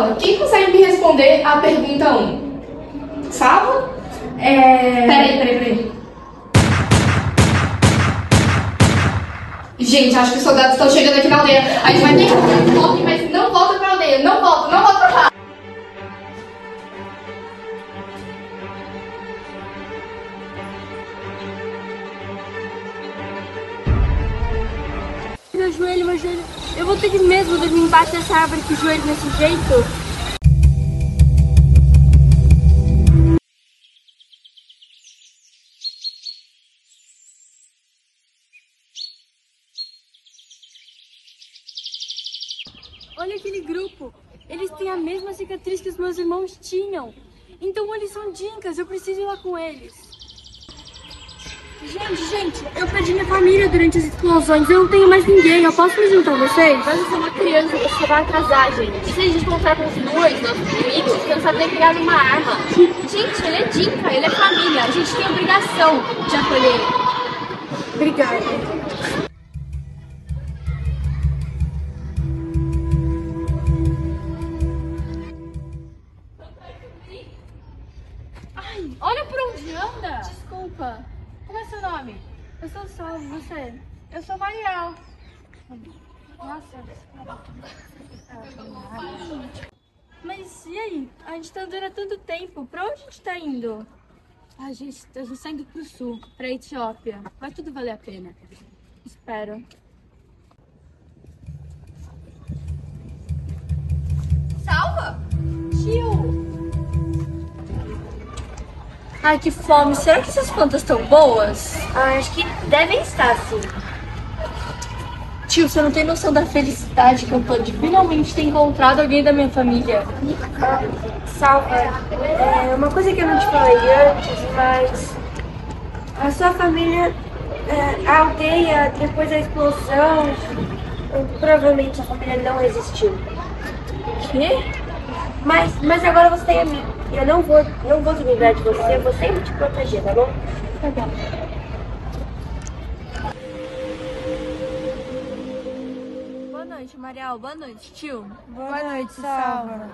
sala, quem consegue me responder a pergunta 1? Salva? É... Peraí, peraí, peraí. Gente, acho que os soldados estão chegando aqui na aldeia. A gente vai ter que voltar, mas não volta pra aldeia. Não volta, não volta pra lá. Joelho, meu joelho. Eu vou ter que mesmo dormir embaixo dessa árvore com o joelho desse jeito? Olha aquele grupo. Eles têm a mesma cicatriz que os meus irmãos tinham. Então eles são dinkas, eu preciso ir lá com eles. Gente, gente, eu perdi minha família durante as explosões. Eu não tenho mais ninguém. Eu posso me juntar a vocês? Mas você é uma criança, você vai atrasar, gente. E se a gente encontrar com os dois nossos inimigos, você não sabe nem pegar uma arma. Gente, ele é Dinka, ele é família. A gente tem obrigação de acolher ele. Obrigada. Eu sou salvo, você? Eu sou Mariel. Nossa. Mas e aí? A gente tá andando tanto tempo. Pra onde a gente tá indo? A gente, tá indo pro sul, pra Etiópia. Vai tudo valer a pena. Espero. Ai, que fome. Será que essas plantas estão boas? Ah, acho que devem estar, sim. Tio, você não tem noção da felicidade que eu tô de finalmente ter encontrado alguém da minha família. Salva, é uma coisa que eu não te falei antes, mas a sua família, é, a aldeia, depois da explosão, provavelmente sua família não resistiu. Quê? Mas, mas agora você tem a mim. Eu não vou, não vou desligar de você, eu vou sempre te proteger, tá bom? Tá bom. Boa noite, Mariel. Boa noite, tio. Boa, noite, Salva.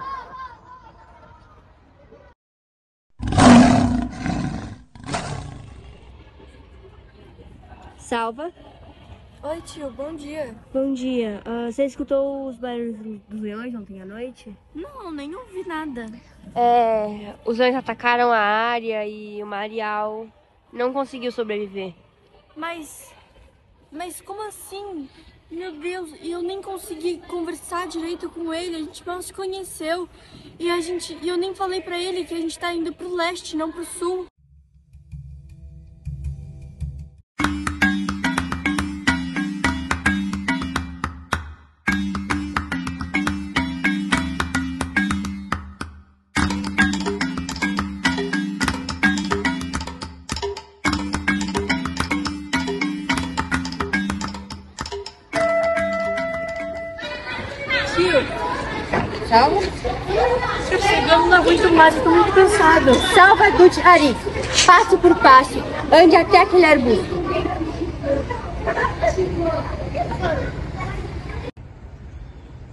Salva. Oi, tio. Bom dia. Bom dia. Ah, você escutou os barulhos dos leões ontem à noite? Não, nem ouvi nada. É, os leões atacaram a área e o Marial não conseguiu sobreviver. Mas. Mas como assim? Meu Deus, e eu nem consegui conversar direito com ele, a gente mal se conheceu. E a gente. E eu nem falei pra ele que a gente tá indo pro leste, não pro sul. Tô chegando, não aguento mais, eu tô muito cansado. Salva Dutch Arif. Passo por passo, ande até aquele arbusto.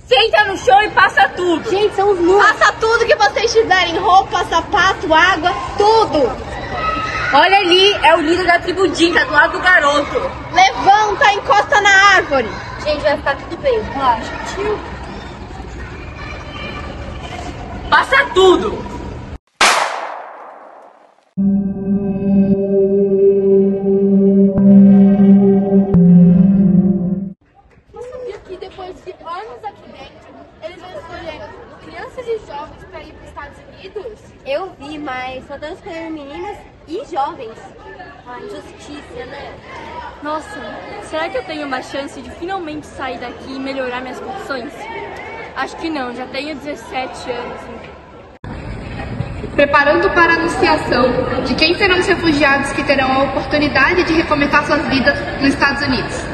Senta no chão e passa tudo. Gente, são os números. Passa tudo que vocês tiverem, roupa, sapato, água, tudo. Olha ali, é o líder da tribo Dinka, do lado do garoto. Levanta, encosta na árvore. Gente, vai ficar tudo bem, relaxa. Passa tudo. Você sabia que depois de anos aqui dentro, eles vão escolher crianças e jovens para ir para os Estados Unidos? Eu vi, mas só estão escolhendo meninas e jovens. Ah, injustiça, né? Nossa, será que eu tenho uma chance de finalmente sair daqui e melhorar minhas condições? Acho que não, já tenho 17 anos. Preparando para a anunciação de quem serão os refugiados que terão a oportunidade de recomeçar suas vidas nos Estados Unidos.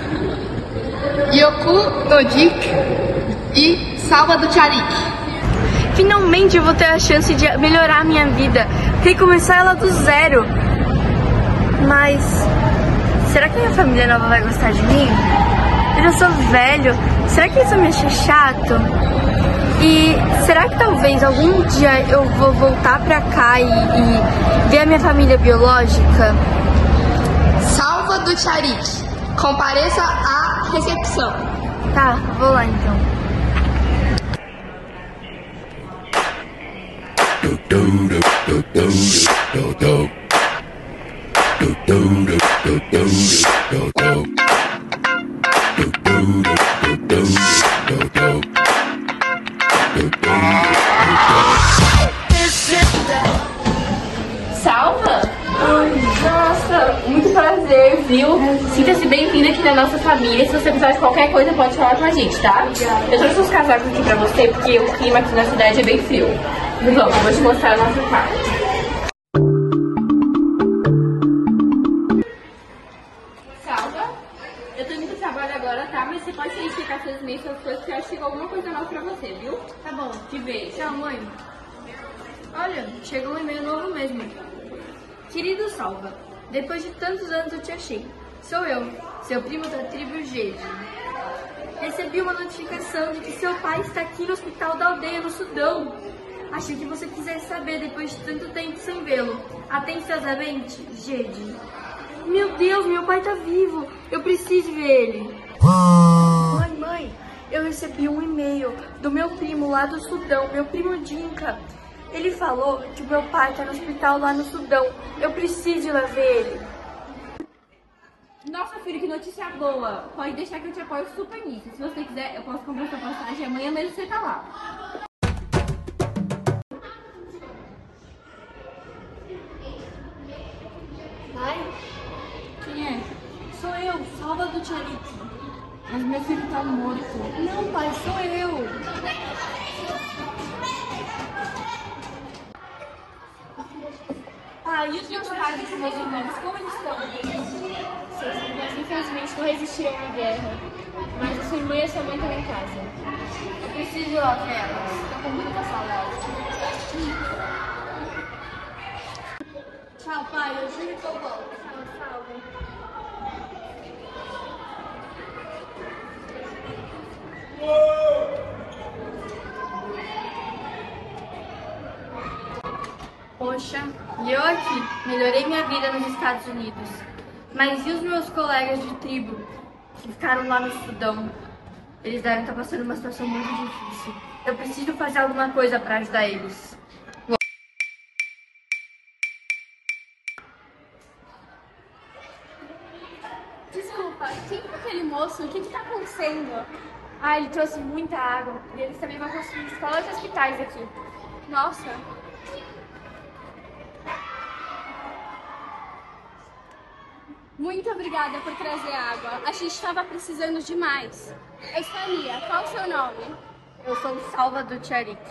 Yoku Dodik e Salva Charik. Finalmente eu vou ter a chance de melhorar a minha vida, recomeçar ela do zero. Mas será que minha família nova vai gostar de mim? Eu já sou velho, será que vão me achar chato? E será que talvez algum dia eu vou voltar pra cá e, e ver a minha família biológica? Salva do Charik. Compareça à recepção. Tá, vou lá então. Salva? Nossa, muito prazer, viu? Sinta-se bem-vinda aqui na nossa família. Se você precisar de qualquer coisa, pode falar com a gente, tá? Eu trouxe uns casacos aqui pra você, porque o clima aqui na cidade é bem frio. Vamos, eu vou te mostrar a nossa quarto. Coisas, que eu acho que chegou alguma coisa nova pra você, viu? Tá bom. Te vejo. Tchau, mãe. Olha, chegou um e-mail novo mesmo. Querido Salva, depois de tantos anos eu te achei. Sou eu, seu primo da tribo Gede. Recebi uma notificação de que seu pai está aqui no hospital da aldeia no Sudão. Achei que você quisesse saber depois de tanto tempo sem vê-lo. Atenciosamente, Gede. Meu Deus, meu pai tá vivo. Eu preciso ver ele. Mãe, mãe, eu recebi um e-mail do meu primo lá do Sudão, meu primo Dinka. Ele falou que meu pai tá no hospital lá no Sudão. Eu preciso ir lá ver ele. Nossa, filho, que notícia boa. Pode deixar que eu te apoio super nisso. Se você quiser, eu posso comprar sua passagem amanhã mesmo você tá lá. Tá morto. Não, pai, sou eu. Pai, e os meus pais e meus irmãos, como eles estão? Seus irmãos, infelizmente, não resistiram à guerra. Mas a sua irmã e a sua mãe estão em casa. Eu preciso ir lá ver elas. Tô com muita saudade. Tchau, pai. Eu juro que eu volto. E eu aqui, melhorei minha vida nos Estados Unidos. Mas e os meus colegas de tribo que ficaram lá no Sudão? Eles devem estar passando uma situação muito difícil. Eu preciso fazer alguma coisa para ajudar eles. Desculpa, quem é aquele moço? O que que tá acontecendo? Ah, ele trouxe muita água. E eles também vão construir escolas e hospitais aqui. Nossa. Muito obrigada por trazer água. A gente estava precisando demais. Eu sou a Lia. Qual o seu nome? Eu sou Salva do Tcharik.